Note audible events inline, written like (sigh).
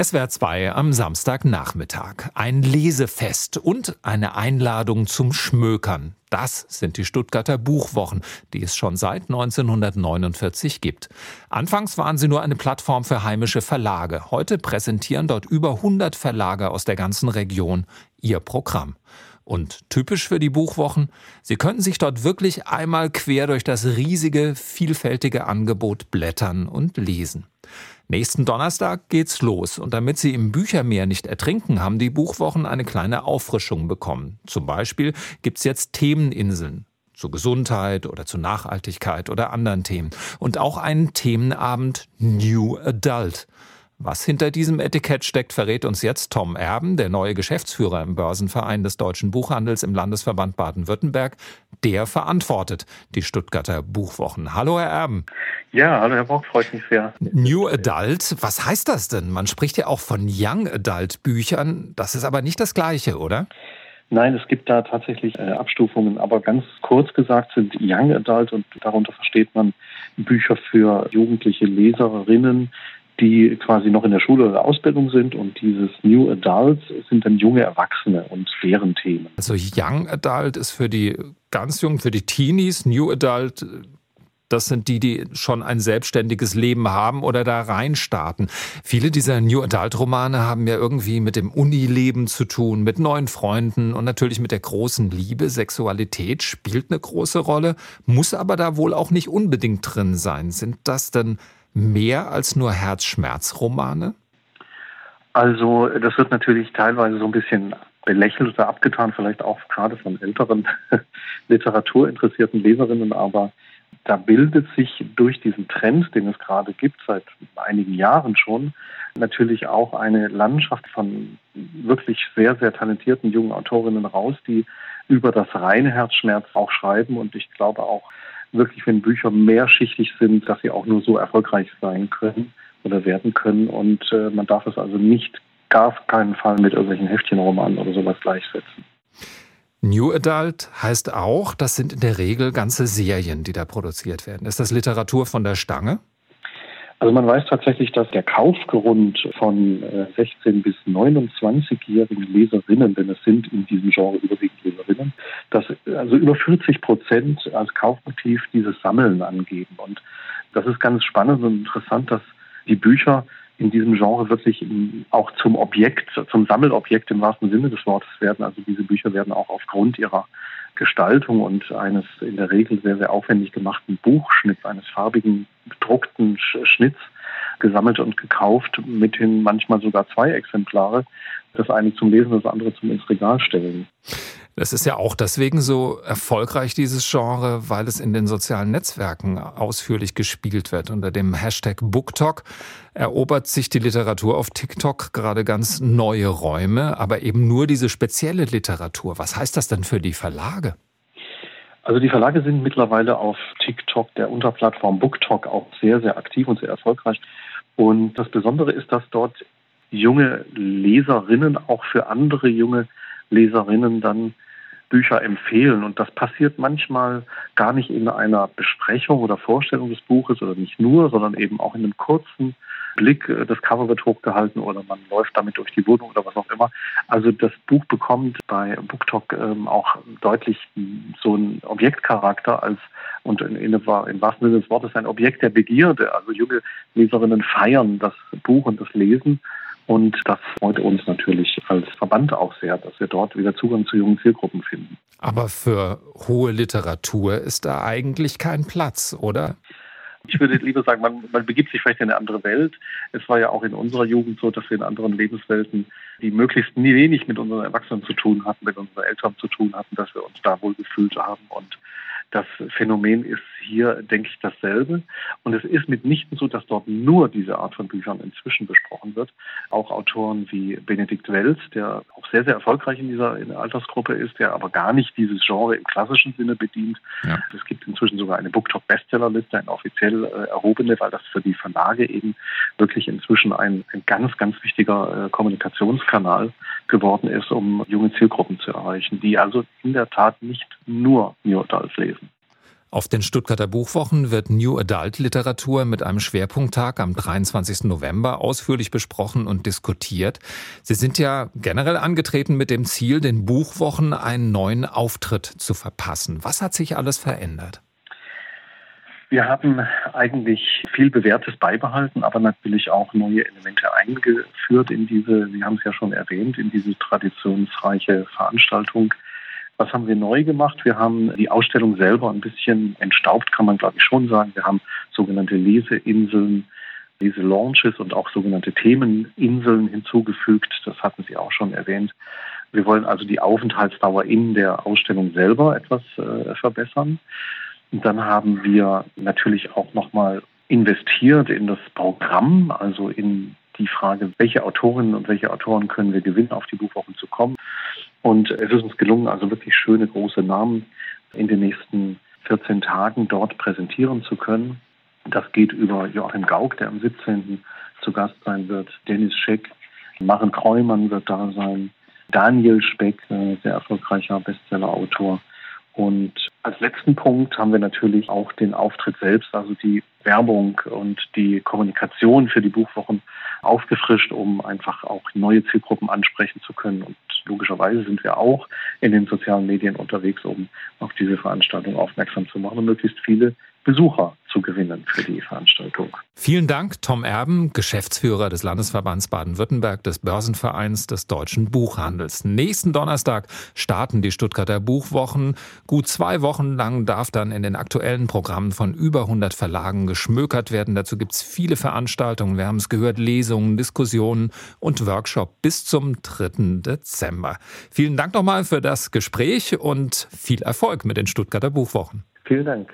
SWR 2 am Samstagnachmittag. Ein Lesefest und eine Einladung zum Schmökern. Das sind die Stuttgarter Buchwochen, die es schon seit 1949 gibt. Anfangs waren sie nur eine Plattform für heimische Verlage. Heute präsentieren dort über 100 Verlage aus der ganzen Region ihr Programm. Und typisch für die Buchwochen, Sie können sich dort wirklich einmal quer durch das riesige, vielfältige Angebot blättern und lesen. Nächsten Donnerstag geht's los und damit Sie im Büchermeer nicht ertrinken, haben die Buchwochen eine kleine Auffrischung bekommen. Zum Beispiel gibt's jetzt Themeninseln zur Gesundheit oder zur Nachhaltigkeit oder anderen Themen und auch einen Themenabend New Adult. Was hinter diesem Etikett steckt, verrät uns jetzt Tom Erben, der neue Geschäftsführer im Börsenverein des deutschen Buchhandels im Landesverband Baden-Württemberg. Der verantwortet die Stuttgarter Buchwochen. Hallo, Herr Erben. Ja, hallo, Herr Bock, freut mich sehr. New Adult, was heißt das denn? Man spricht ja auch von Young Adult Büchern. Das ist aber nicht das Gleiche, oder? Nein, es gibt da tatsächlich äh, Abstufungen, aber ganz kurz gesagt sind Young Adult und darunter versteht man Bücher für jugendliche Leserinnen, die quasi noch in der Schule oder Ausbildung sind und dieses New Adults sind dann junge Erwachsene und deren Themen. Also Young Adult ist für die ganz jungen, für die Teenies, New Adult das sind die, die schon ein selbstständiges Leben haben oder da reinstarten. Viele dieser New Adult Romane haben ja irgendwie mit dem Unileben zu tun, mit neuen Freunden und natürlich mit der großen Liebe. Sexualität spielt eine große Rolle, muss aber da wohl auch nicht unbedingt drin sein. Sind das denn mehr als nur Herzschmerzromane? Also das wird natürlich teilweise so ein bisschen belächelt oder abgetan, vielleicht auch gerade von älteren (laughs) literaturinteressierten Leserinnen, aber da bildet sich durch diesen Trend, den es gerade gibt, seit einigen Jahren schon, natürlich auch eine Landschaft von wirklich sehr, sehr talentierten jungen Autorinnen raus, die über das reine Herzschmerz auch schreiben und ich glaube auch wirklich, wenn Bücher mehrschichtig sind, dass sie auch nur so erfolgreich sein können oder werden können. Und äh, man darf es also nicht, gar keinen Fall mit irgendwelchen Heftchenromanen oder sowas gleichsetzen. New Adult heißt auch, das sind in der Regel ganze Serien, die da produziert werden. Ist das Literatur von der Stange? Also man weiß tatsächlich, dass der Kaufgrund von 16- äh, bis 29-jährigen Leserinnen, denn es sind in diesem Genre überwiegend Leserinnen, also über 40 Prozent als Kaufmotiv dieses Sammeln angeben. Und das ist ganz spannend und interessant, dass die Bücher in diesem Genre wirklich auch zum Objekt, zum Sammelobjekt im wahrsten Sinne des Wortes werden. Also diese Bücher werden auch aufgrund ihrer Gestaltung und eines in der Regel sehr, sehr aufwendig gemachten Buchschnitts, eines farbigen, bedruckten Schnitts gesammelt und gekauft, mithin manchmal sogar zwei Exemplare, das eine zum Lesen, das andere zum ins Regal stellen. Das ist ja auch deswegen so erfolgreich, dieses Genre, weil es in den sozialen Netzwerken ausführlich gespielt wird. Unter dem Hashtag BookTok erobert sich die Literatur auf TikTok gerade ganz neue Räume, aber eben nur diese spezielle Literatur. Was heißt das denn für die Verlage? Also die Verlage sind mittlerweile auf TikTok, der Unterplattform BookTok, auch sehr, sehr aktiv und sehr erfolgreich. Und das Besondere ist, dass dort junge Leserinnen auch für andere junge Leserinnen dann Bücher empfehlen. Und das passiert manchmal gar nicht in einer Besprechung oder Vorstellung des Buches oder nicht nur, sondern eben auch in einem kurzen Blick. Äh, das Cover wird hochgehalten oder man läuft damit durch die Wohnung oder was auch immer. Also das Buch bekommt bei BookTok ähm, auch deutlich so einen Objektcharakter als und in, in, im wahrsten Sinne des Wortes ein Objekt der Begierde. Also junge Leserinnen feiern das Buch und das Lesen und das freut uns natürlich als Verband auch sehr, dass wir dort wieder Zugang zu jungen Zielgruppen finden. Aber für hohe Literatur ist da eigentlich kein Platz, oder? Ich würde lieber sagen, man, man begibt sich vielleicht in eine andere Welt. Es war ja auch in unserer Jugend so, dass wir in anderen Lebenswelten, die möglichst nie wenig mit unseren Erwachsenen zu tun hatten, mit unseren Eltern zu tun hatten, dass wir uns da wohl gefühlt haben und das Phänomen ist hier, denke ich, dasselbe. Und es ist mitnichten so, dass dort nur diese Art von Büchern inzwischen besprochen wird. Auch Autoren wie Benedikt Welz, der sehr, sehr erfolgreich in dieser in Altersgruppe ist, der aber gar nicht dieses Genre im klassischen Sinne bedient. Ja. Es gibt inzwischen sogar eine Booktop-Bestsellerliste, eine offiziell äh, erhobene, weil das für die Verlage eben wirklich inzwischen ein, ein ganz, ganz wichtiger äh, Kommunikationskanal geworden ist, um junge Zielgruppen zu erreichen, die also in der Tat nicht nur New Adult lesen. Auf den Stuttgarter Buchwochen wird New Adult Literatur mit einem Schwerpunkttag am 23. November ausführlich besprochen und diskutiert. Sie sind ja generell angetreten mit dem Ziel, den Buchwochen einen neuen Auftritt zu verpassen. Was hat sich alles verändert? Wir haben eigentlich viel Bewährtes beibehalten, aber natürlich auch neue Elemente eingeführt in diese, Sie haben es ja schon erwähnt, in diese traditionsreiche Veranstaltung. Was haben wir neu gemacht? Wir haben die Ausstellung selber ein bisschen entstaubt, kann man glaube ich schon sagen. Wir haben sogenannte Leseinseln, Leselaunches und auch sogenannte Themeninseln hinzugefügt. Das hatten Sie auch schon erwähnt. Wir wollen also die Aufenthaltsdauer in der Ausstellung selber etwas äh, verbessern. Und dann haben wir natürlich auch nochmal investiert in das Programm, also in die Frage, welche Autorinnen und welche Autoren können wir gewinnen, auf die Buchwochen zu kommen. Und es ist uns gelungen, also wirklich schöne große Namen in den nächsten 14 Tagen dort präsentieren zu können. Das geht über Joachim Gauck, der am 17. zu Gast sein wird, Dennis Scheck, Maren Kreumann wird da sein, Daniel Speck, äh, sehr erfolgreicher Bestsellerautor. Und als letzten Punkt haben wir natürlich auch den Auftritt selbst, also die Werbung und die Kommunikation für die Buchwochen aufgefrischt, um einfach auch neue Zielgruppen ansprechen zu können. Und logischerweise sind wir auch in den sozialen Medien unterwegs, um auf diese Veranstaltung aufmerksam zu machen. Und möglichst viele Besucher zu gewinnen für die Veranstaltung. Vielen Dank, Tom Erben, Geschäftsführer des Landesverbands Baden-Württemberg des Börsenvereins des deutschen Buchhandels. Nächsten Donnerstag starten die Stuttgarter Buchwochen. Gut zwei Wochen lang darf dann in den aktuellen Programmen von über 100 Verlagen geschmökert werden. Dazu gibt es viele Veranstaltungen. Wir haben es gehört, Lesungen, Diskussionen und Workshop bis zum 3. Dezember. Vielen Dank nochmal für das Gespräch und viel Erfolg mit den Stuttgarter Buchwochen. Vielen Dank.